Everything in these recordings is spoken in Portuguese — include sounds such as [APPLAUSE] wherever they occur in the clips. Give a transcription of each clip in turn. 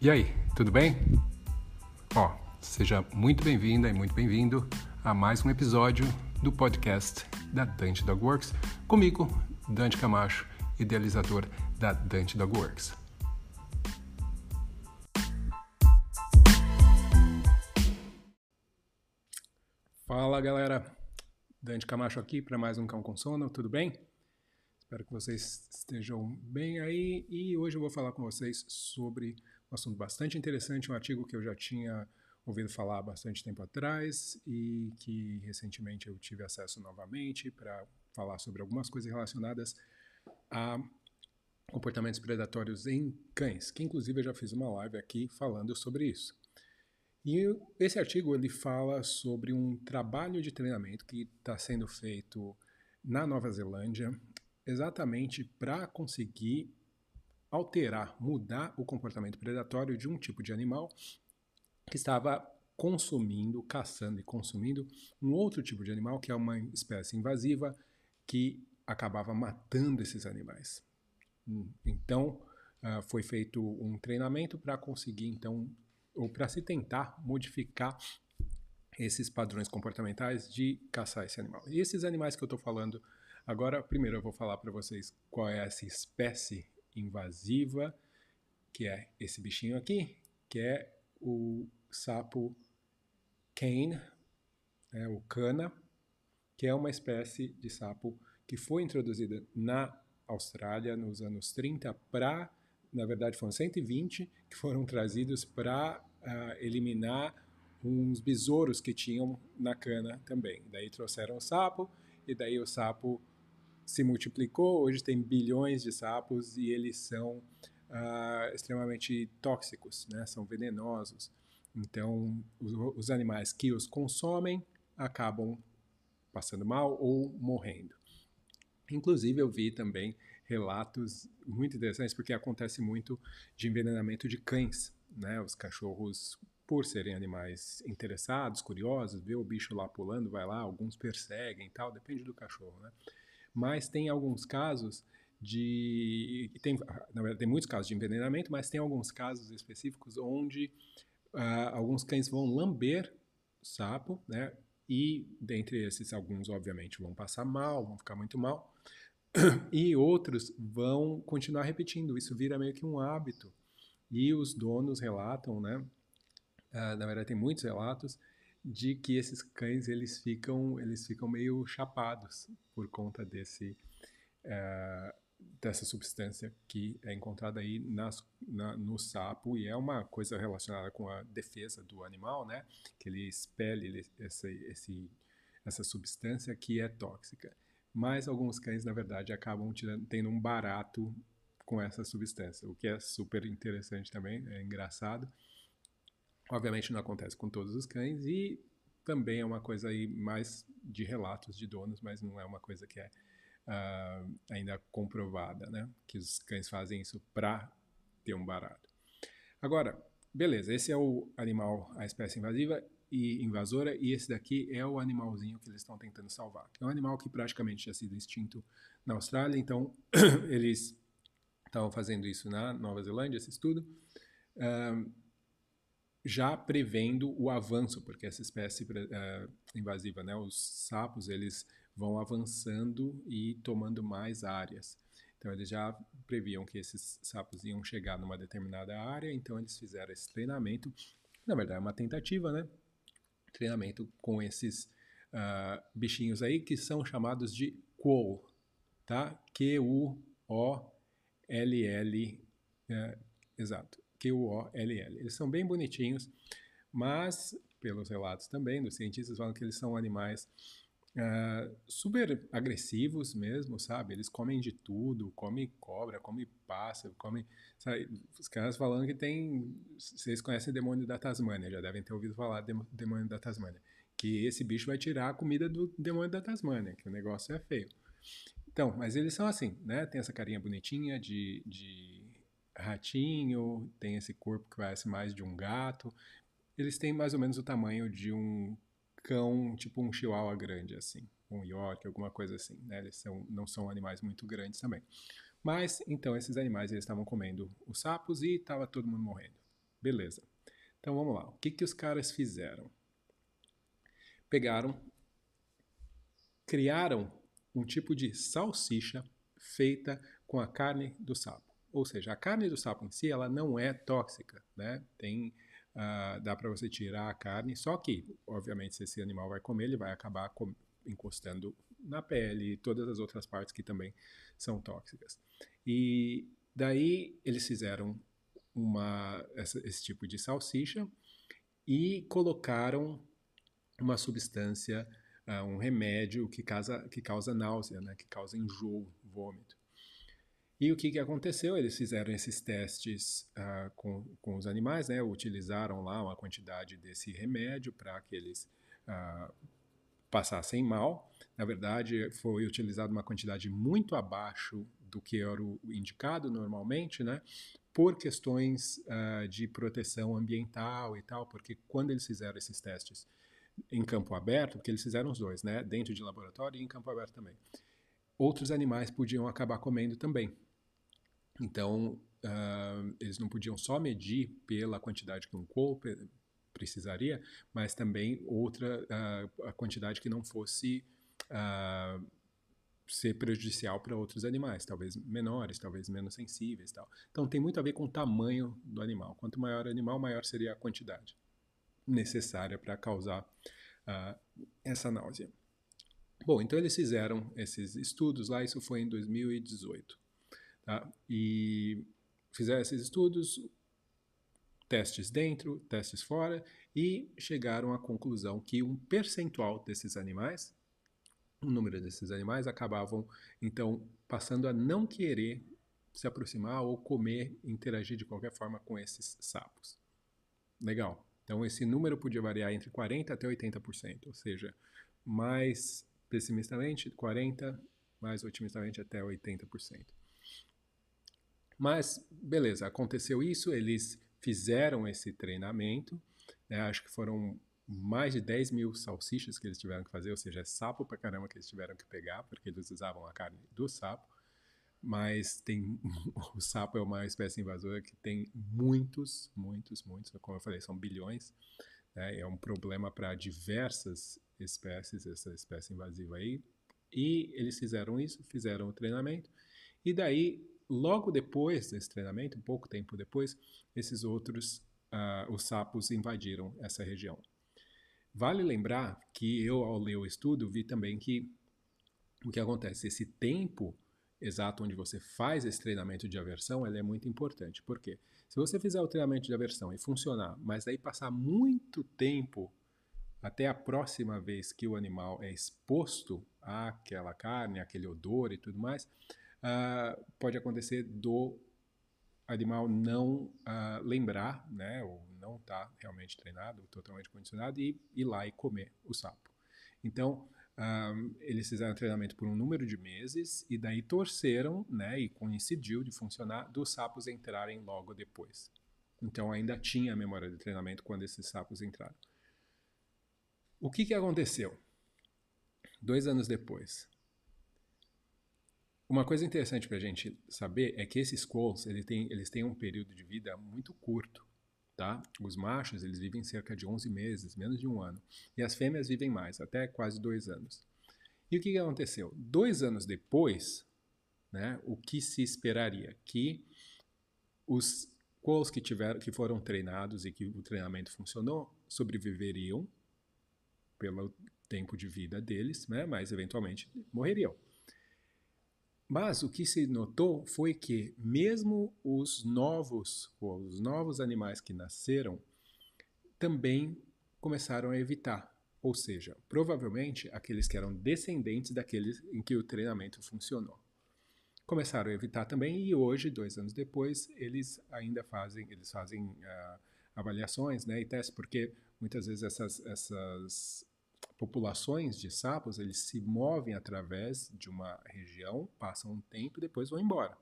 E aí, tudo bem? Ó, seja muito bem-vinda e muito bem-vindo a mais um episódio do podcast da Dante Dog Works, comigo, Dante Camacho, idealizador da Dante Dog Works. Fala galera, Dante Camacho aqui para mais um Cão com Sono, tudo bem? Espero que vocês estejam bem aí e hoje eu vou falar com vocês sobre um assunto bastante interessante, um artigo que eu já tinha ouvido falar bastante tempo atrás e que recentemente eu tive acesso novamente para falar sobre algumas coisas relacionadas a comportamentos predatórios em cães, que inclusive eu já fiz uma live aqui falando sobre isso. E esse artigo ele fala sobre um trabalho de treinamento que está sendo feito na Nova Zelândia, exatamente para conseguir alterar, mudar o comportamento predatório de um tipo de animal que estava consumindo, caçando e consumindo um outro tipo de animal que é uma espécie invasiva que acabava matando esses animais. Hum, então, uh, foi feito um treinamento para conseguir, então, ou para se tentar modificar esses padrões comportamentais de caçar esse animal. E esses animais que eu estou falando agora, primeiro eu vou falar para vocês qual é essa espécie invasiva, que é esse bichinho aqui, que é o sapo cane, é o cana, que é uma espécie de sapo que foi introduzida na Austrália nos anos 30 para, na verdade foram 120 que foram trazidos para uh, eliminar uns besouros que tinham na cana também. Daí trouxeram o sapo e daí o sapo se multiplicou, hoje tem bilhões de sapos e eles são uh, extremamente tóxicos, né? são venenosos. Então, os, os animais que os consomem acabam passando mal ou morrendo. Inclusive, eu vi também relatos muito interessantes, porque acontece muito de envenenamento de cães. Né? Os cachorros, por serem animais interessados, curiosos, vê o bicho lá pulando, vai lá, alguns perseguem e tal, depende do cachorro. Né? Mas tem alguns casos de. Tem, na verdade, tem muitos casos de envenenamento, mas tem alguns casos específicos onde uh, alguns cães vão lamber sapo, né? E dentre esses, alguns, obviamente, vão passar mal, vão ficar muito mal, [CLEARS THROAT] e outros vão continuar repetindo. Isso vira meio que um hábito. E os donos relatam, né? Uh, na verdade, tem muitos relatos de que esses cães eles ficam eles ficam meio chapados por conta desse uh, dessa substância que é encontrada aí nas, na, no sapo e é uma coisa relacionada com a defesa do animal, né? Que ele expele ele, essa, esse, essa substância que é tóxica. Mas alguns cães, na verdade, acabam tirando, tendo um barato com essa substância, o que é super interessante também, é engraçado. Obviamente não acontece com todos os cães e também é uma coisa aí mais de relatos de donos, mas não é uma coisa que é uh, ainda comprovada, né? Que os cães fazem isso para ter um barato. Agora, beleza, esse é o animal, a espécie invasiva e invasora, e esse daqui é o animalzinho que eles estão tentando salvar. É um animal que praticamente tinha sido extinto na Austrália, então [CLEARS THROAT] eles estavam fazendo isso na Nova Zelândia, esse estudo. Uh, já prevendo o avanço, porque essa espécie uh, invasiva, né, os sapos, eles vão avançando e tomando mais áreas. Então eles já previam que esses sapos iam chegar numa determinada área, então eles fizeram esse treinamento. Na verdade, é uma tentativa, né? Treinamento com esses uh, bichinhos aí que são chamados de quoll, tá? Q-U-O-L-L, uh, exato. Q-U-O-L-L. Eles são bem bonitinhos, mas, pelos relatos também dos cientistas, falam que eles são animais uh, super agressivos mesmo, sabe? Eles comem de tudo, comem cobra, comem pássaro, comem... Sabe? Os caras falando que tem... Vocês conhecem o demônio da Tasmânia, já devem ter ouvido falar do demônio da Tasmânia. Que esse bicho vai tirar a comida do demônio da Tasmânia, que o negócio é feio. Então, mas eles são assim, né? Tem essa carinha bonitinha de, de ratinho, tem esse corpo que parece mais de um gato. Eles têm mais ou menos o tamanho de um cão, tipo um chihuahua grande, assim, um York, alguma coisa assim, né? Eles são, não são animais muito grandes também. Mas, então, esses animais, eles estavam comendo os sapos e estava todo mundo morrendo. Beleza. Então vamos lá. O que, que os caras fizeram? Pegaram, criaram um tipo de salsicha feita com a carne do sapo. Ou seja, a carne do sapo em si ela não é tóxica, né? Tem, uh, dá para você tirar a carne, só que, obviamente, se esse animal vai comer, ele vai acabar com, encostando na pele e todas as outras partes que também são tóxicas. E daí eles fizeram uma, essa, esse tipo de salsicha e colocaram uma substância, uh, um remédio que causa, que causa náusea, né, que causa enjoo, vômito. E o que, que aconteceu? Eles fizeram esses testes uh, com, com os animais, né, utilizaram lá uma quantidade desse remédio para que eles uh, passassem mal. Na verdade, foi utilizada uma quantidade muito abaixo do que era o indicado normalmente, né? Por questões uh, de proteção ambiental e tal, porque quando eles fizeram esses testes em campo aberto, porque eles fizeram os dois, né? Dentro de laboratório e em campo aberto também. Outros animais podiam acabar comendo também. Então, uh, eles não podiam só medir pela quantidade que um corpo precisaria, mas também outra uh, a quantidade que não fosse uh, ser prejudicial para outros animais, talvez menores, talvez menos sensíveis, tal. Então tem muito a ver com o tamanho do animal. Quanto maior o animal, maior seria a quantidade necessária para causar essa náusea. Bom, então eles fizeram esses estudos lá, isso foi em 2018. Tá? E fizeram esses estudos, testes dentro, testes fora, e chegaram à conclusão que um percentual desses animais, o número desses animais, acabavam então passando a não querer se aproximar ou comer, interagir de qualquer forma com esses sapos. Legal. Então esse número podia variar entre 40 até 80%, ou seja, mais pessimistamente 40, mais otimistamente até 80%. Mas beleza, aconteceu isso, eles fizeram esse treinamento, né, acho que foram mais de 10 mil salsichas que eles tiveram que fazer, ou seja, é sapo pra caramba que eles tiveram que pegar, porque eles usavam a carne do sapo. Mas tem [LAUGHS] o sapo é uma espécie invasora que tem muitos, muitos, muitos, como eu falei, são bilhões. Né, é um problema para diversas espécies, essa espécie invasiva aí. E eles fizeram isso, fizeram o treinamento, e daí logo depois desse treinamento, pouco tempo depois, esses outros, uh, os sapos invadiram essa região. Vale lembrar que eu, ao ler o estudo, vi também que o que acontece, esse tempo exato onde você faz esse treinamento de aversão, ele é muito importante. Por quê? Se você fizer o treinamento de aversão e funcionar, mas aí passar muito tempo até a próxima vez que o animal é exposto àquela carne, àquele odor e tudo mais, uh, pode acontecer do animal não uh, lembrar, né, ou não estar tá realmente treinado, totalmente condicionado, e ir lá e comer o sapo. Então, um, ah, eles fizeram treinamento por um número de meses e daí torceram, né, e coincidiu de funcionar, dos sapos entrarem logo depois. Então ainda tinha a memória de treinamento quando esses sapos entraram. O que, que aconteceu? Dois anos depois, uma coisa interessante para a gente saber é que esses quolls ele tem, eles têm um período de vida muito curto. Tá? Os machos eles vivem cerca de 11 meses, menos de um ano. E as fêmeas vivem mais, até quase dois anos. E o que, que aconteceu? Dois anos depois, né, o que se esperaria? Que os quolls que, tiveram, que foram treinados e que o treinamento funcionou sobreviveriam pelo tempo de vida deles, né, mas eventualmente morreriam. Mas o que se notou foi que mesmo os novos, os novos animais que nasceram também começaram a evitar. Ou seja, provavelmente aqueles que eram descendentes daqueles em que o treinamento funcionou. Começaram a evitar também e hoje, dois anos depois, eles ainda fazem, eles fazem uh, avaliações né, e testes, porque muitas vezes essas, essas populações de sapos, eles se movem através de uma região, passam um tempo e depois vão embora.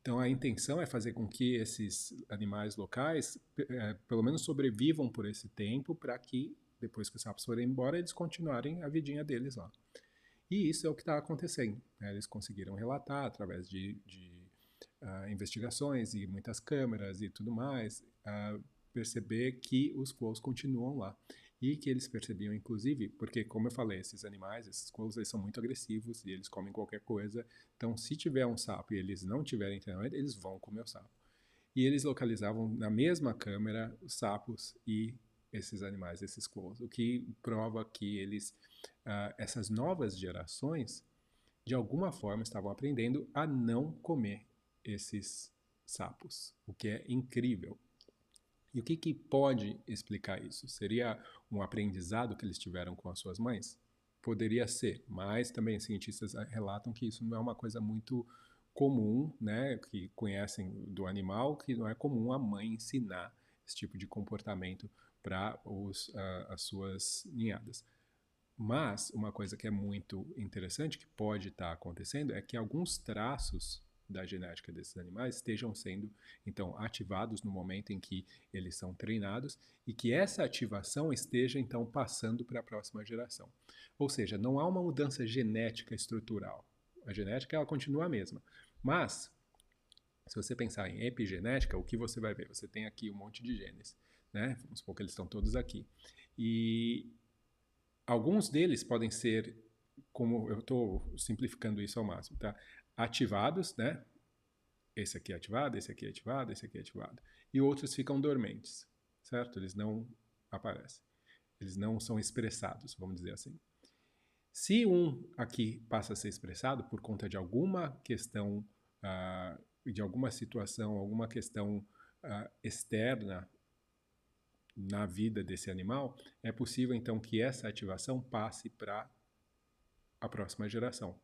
Então a intenção é fazer com que esses animais locais, é, pelo menos sobrevivam por esse tempo, para que depois que os sapos forem embora, eles continuarem a vidinha deles lá. E isso é o que está acontecendo. Né? Eles conseguiram relatar através de, de uh, investigações e muitas câmeras e tudo mais, uh, perceber que os quolls continuam lá. E que eles percebiam, inclusive, porque, como eu falei, esses animais, esses quolls, eles são muito agressivos e eles comem qualquer coisa. Então, se tiver um sapo e eles não tiverem treinamento, eles vão comer o sapo. E eles localizavam na mesma câmera os sapos e esses animais, esses quolls, o que prova que eles, uh, essas novas gerações, de alguma forma estavam aprendendo a não comer esses sapos, o que é incrível. E o que, que pode explicar isso? Seria um aprendizado que eles tiveram com as suas mães? Poderia ser, mas também cientistas relatam que isso não é uma coisa muito comum, né, que conhecem do animal, que não é comum a mãe ensinar esse tipo de comportamento para uh, as suas ninhadas. Mas uma coisa que é muito interessante que pode estar tá acontecendo é que alguns traços da genética desses animais estejam sendo então ativados no momento em que eles são treinados e que essa ativação esteja então passando para a próxima geração. Ou seja, não há uma mudança genética estrutural. A genética ela continua a mesma, mas se você pensar em epigenética, o que você vai ver? Você tem aqui um monte de genes, né? Vamos supor que eles estão todos aqui. E alguns deles podem ser, como eu estou simplificando isso ao máximo, tá? Ativados, né? Esse aqui é ativado, esse aqui é ativado, esse aqui é ativado. E outros ficam dormentes, certo? Eles não aparecem. Eles não são expressados, vamos dizer assim. Se um aqui passa a ser expressado por conta de alguma questão, uh, de alguma situação, alguma questão uh, externa na vida desse animal, é possível então que essa ativação passe para a próxima geração.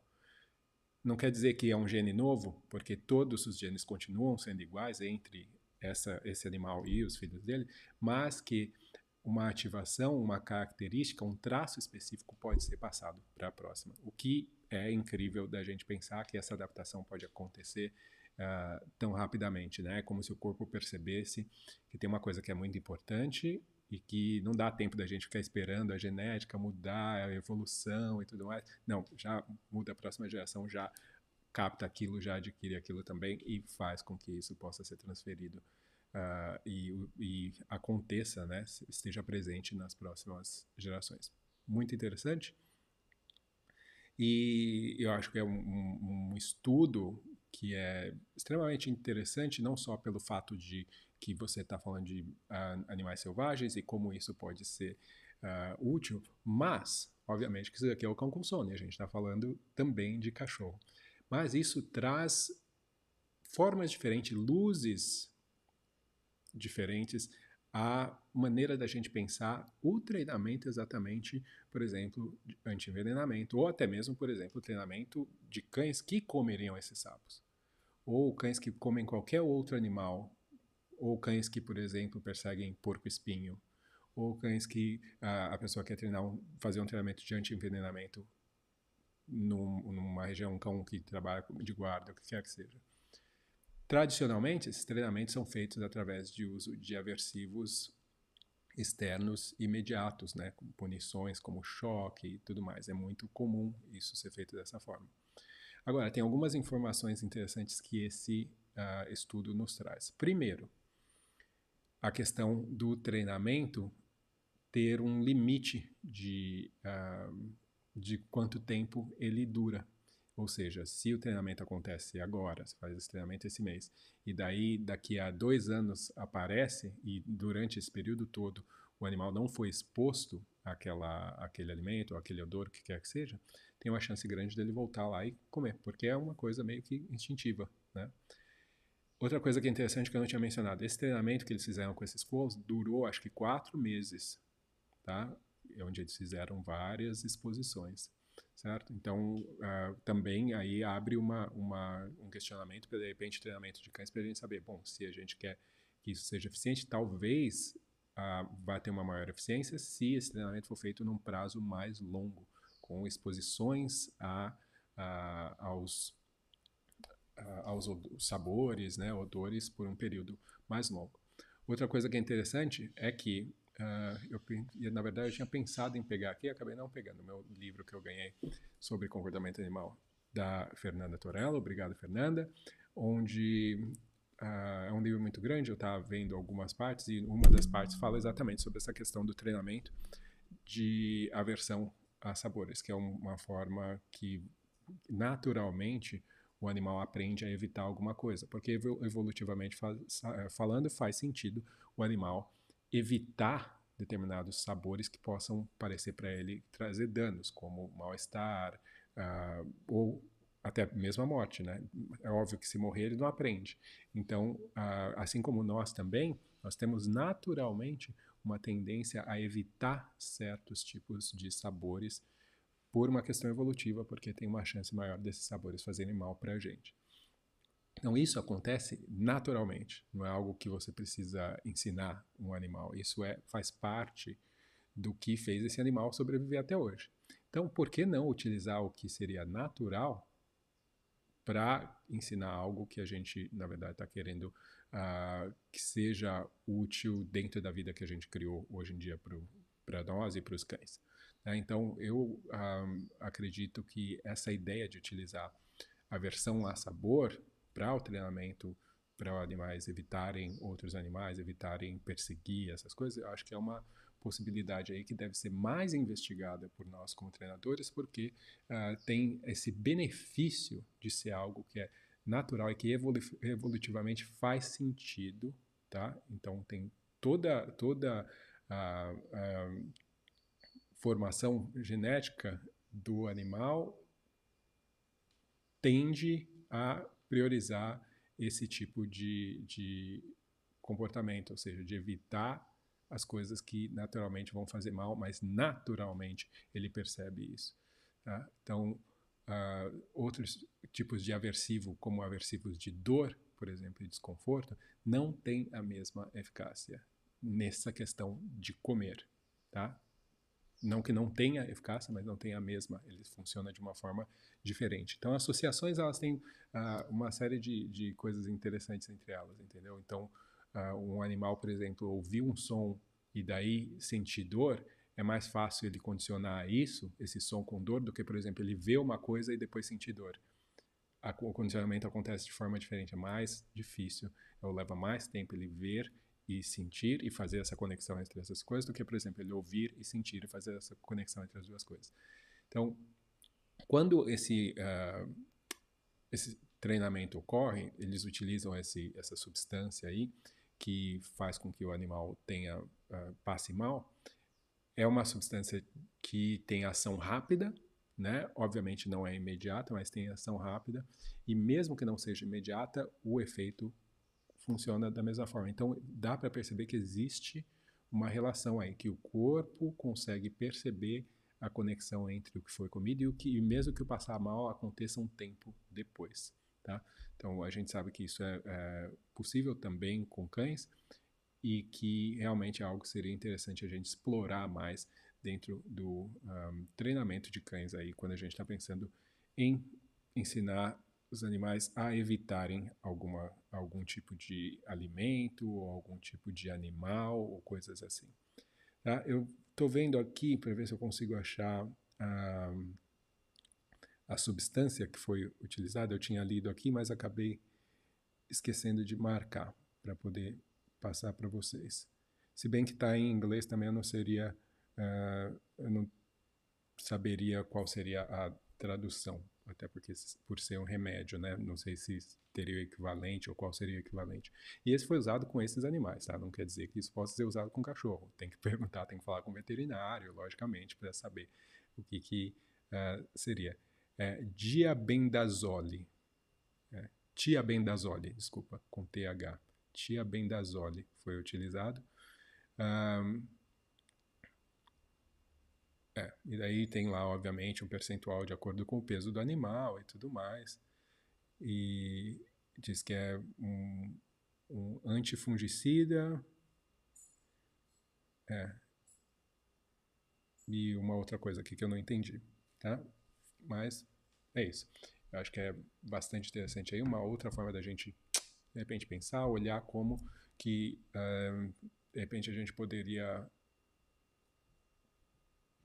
Não quer dizer que é um gene novo, porque todos os genes continuam sendo iguais entre essa, esse animal e os filhos dele, mas que uma ativação, uma característica, um traço específico pode ser passado para a próxima. O que é incrível da gente pensar que essa adaptação pode acontecer uh, tão rapidamente, né? Como se o corpo percebesse que tem uma coisa que é muito importante e que não dá tempo da gente ficar esperando a genética mudar, a evolução e tudo mais. Não, já muda a próxima geração, já capta aquilo, já adquire aquilo também e faz com que isso possa ser transferido uh, e, e, aconteça, né, esteja presente nas próximas gerações. Muito interessante. E eu acho que é um, um, um estudo que é extremamente interessante, não só pelo fato de que você está falando de uh, animais selvagens e como isso pode ser uh, útil, mas, obviamente, que isso aqui é o cão com sono, e a gente está falando também de cachorro. Mas isso traz formas diferentes, luzes diferentes a maneira da gente pensar o treinamento exatamente, por exemplo, anti-envenenamento, ou até mesmo, por exemplo, treinamento de cães que comeriam esses sapos, ou cães que comem qualquer outro animal ou cães que, por exemplo, perseguem porco-espinho, ou cães que a, a pessoa quer treinar, um, fazer um treinamento de anti-envenenamento num, numa região, um cão que trabalha de guarda, o que quer que seja. Tradicionalmente, esses treinamentos são feitos através de uso de aversivos externos imediatos, né, como punições, como choque e tudo mais. É muito comum isso ser feito dessa forma. Agora, tem algumas informações interessantes que esse uh, estudo nos traz. Primeiro, a questão do treinamento ter um limite de, uh, de quanto tempo ele dura. Ou seja, se o treinamento acontece agora, você faz esse treinamento esse mês, e daí daqui a dois anos aparece, e durante esse período todo o animal não foi exposto àquela, àquele alimento, ou àquele odor, o que quer que seja, tem uma chance grande dele voltar lá e comer, porque é uma coisa meio que instintiva, né? Outra coisa que é interessante que eu não tinha mencionado, esse treinamento que eles fizeram com esses quolls durou acho que quatro meses, tá? É onde eles fizeram várias exposições, certo? Então, uh, também aí abre uma, uma, um questionamento para, de repente, treinamento de cães para a gente saber, bom, se a gente quer que isso seja eficiente, talvez uh, vá ter uma maior eficiência se esse treinamento for feito num prazo mais longo, com exposições a, a aos aos sabores, né, odores por um período mais longo. Outra coisa que é interessante é que uh, eu, na verdade, eu tinha pensado em pegar aqui, acabei não pegando meu livro que eu ganhei sobre comportamento animal da Fernanda Torello, obrigado Fernanda, onde uh, é um livro muito grande, eu estava vendo algumas partes e uma das partes fala exatamente sobre essa questão do treinamento de aversão a sabores, que é uma forma que naturalmente o animal aprende a evitar alguma coisa, porque evolutivamente falando faz sentido o animal evitar determinados sabores que possam parecer para ele trazer danos, como mal-estar uh, ou até mesmo a morte, né? É óbvio que se morrer ele não aprende. Então, uh, assim como nós também, nós temos naturalmente uma tendência a evitar certos tipos de sabores por uma questão evolutiva, porque tem uma chance maior desses sabores fazerem mal para a gente. Então, isso acontece naturalmente, não é algo que você precisa ensinar um animal. Isso é, faz parte do que fez esse animal sobreviver até hoje. Então, por que não utilizar o que seria natural para ensinar algo que a gente, na verdade, está querendo uh, que seja útil dentro da vida que a gente criou hoje em dia para nós e para os cães? Né? Então, eu um, acredito que essa ideia de utilizar a versão a sabor para o treinamento para animais evitarem outros animais, evitarem perseguir essas coisas, eu acho que é uma possibilidade aí que deve ser mais investigada por nós como treinadores, porque uh, tem esse benefício de ser algo que é natural e que evolu evolutivamente faz sentido, tá? Então tem toda toda a, a formação genética do animal tende a priorizar esse tipo de, de comportamento, ou seja, de evitar as coisas que naturalmente vão fazer mal, mas naturalmente ele percebe isso. Tá? Então, uh, outros tipos de aversivo, como aversivos de dor, por exemplo, e desconforto, não têm a mesma eficácia nessa questão de comer, tá? Não que não tenha eficácia, mas não tem a mesma, ele funciona de uma forma diferente. Então, associações, elas têm uh, uma série de, de coisas interessantes entre elas, entendeu? Então, uh, um animal, por exemplo, ouvir um som e daí sentir dor, é mais fácil ele condicionar isso, esse som com dor, do que, por exemplo, ele ver uma coisa e depois sentir dor. o condicionamento acontece de forma diferente, é mais difícil, leva mais tempo ele ver e sentir e fazer essa conexão entre essas coisas do que, por exemplo, ele ouvir e sentir e fazer essa conexão entre as duas coisas. Então, quando esse, uh, esse treinamento ocorre, eles utilizam esse, essa substância aí que faz com que o animal tenha uh, passe mal. É uma substância que tem ação rápida, né? Obviamente não é imediata, mas tem ação rápida. E mesmo que não seja imediata, o efeito funciona da mesma forma. Então, dá para perceber que existe uma relação aí, que o corpo consegue perceber a conexão entre o que foi comido e o que, mesmo que o passar mal aconteça um tempo depois, tá? Então, a gente sabe que isso é, é possível também com cães e que realmente é algo que seria interessante a gente explorar mais dentro do um, treinamento de cães aí, quando a gente está pensando em ensinar os animais a evitarem alguma, algum tipo de alimento ou algum tipo de animal ou coisas assim. Tá? Eu estou vendo aqui para ver se eu consigo achar a, a substância que foi utilizada. Eu tinha lido aqui, mas acabei esquecendo de marcar para poder passar para vocês. Se bem que está em inglês também, eu não seria, uh, eu não saberia qual seria a tradução até porque por ser um remédio, né? Não sei se teria o equivalente ou qual seria o equivalente. E esse foi usado com esses animais, tá? Não quer dizer que isso possa ser usado com cachorro. Tem que [LAUGHS] perguntar, tem que falar com o veterinário, logicamente, para saber o que, que uh, seria. É, diabendazole. É, tiabendazole, desculpa, com TH. Tiabendazole foi utilizado. Um, é, e daí tem lá, obviamente, um percentual de acordo com o peso do animal e tudo mais. E diz que é um, um antifungicida. É. E uma outra coisa aqui que eu não entendi, tá? Mas é isso. Eu acho que é bastante interessante aí. Uma outra forma da gente, de repente, pensar, olhar como que, uh, de repente, a gente poderia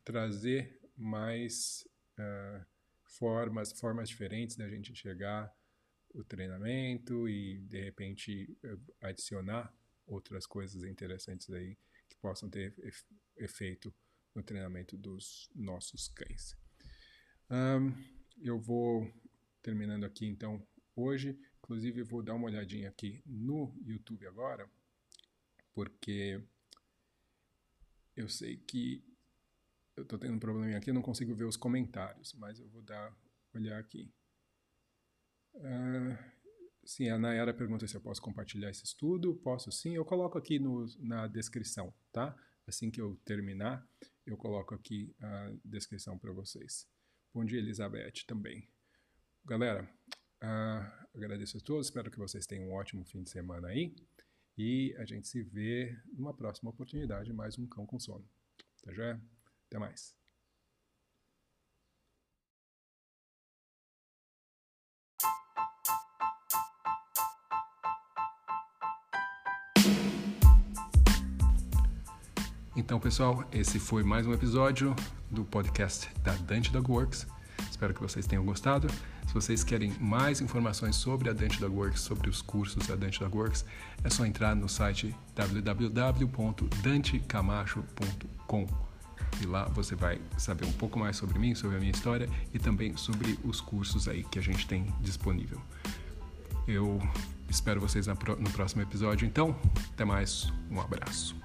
trazer mais uh, formas, formas diferentes da gente enxergar o treinamento e de repente adicionar outras coisas interessantes aí que possam ter efeito no treinamento dos nossos cães. Um, eu vou terminando aqui então hoje. Inclusive, vou dar uma olhadinha aqui no YouTube agora, porque eu sei que eu estou tendo um probleminha aqui, eu não consigo ver os comentários, mas eu vou dar olhar aqui. Uh, sim, a Nayara pergunta se eu posso compartilhar esse estudo. Posso sim, eu coloco aqui no, na descrição, tá? Assim que eu terminar, eu coloco aqui a descrição para vocês. Bom dia, Elizabeth, também. Galera, uh, agradeço a todos, espero que vocês tenham um ótimo fim de semana aí. E a gente se vê numa próxima oportunidade, mais um Cão com Sono. Tá já? Até mais. Então, pessoal, esse foi mais um episódio do podcast da Dante Dog Works. Espero que vocês tenham gostado. Se vocês querem mais informações sobre a Dante Dog Works, sobre os cursos da Dante Dog Works, é só entrar no site www.dantecamacho.com e lá você vai saber um pouco mais sobre mim, sobre a minha história e também sobre os cursos aí que a gente tem disponível. Eu espero vocês no próximo episódio, então, até mais, um abraço.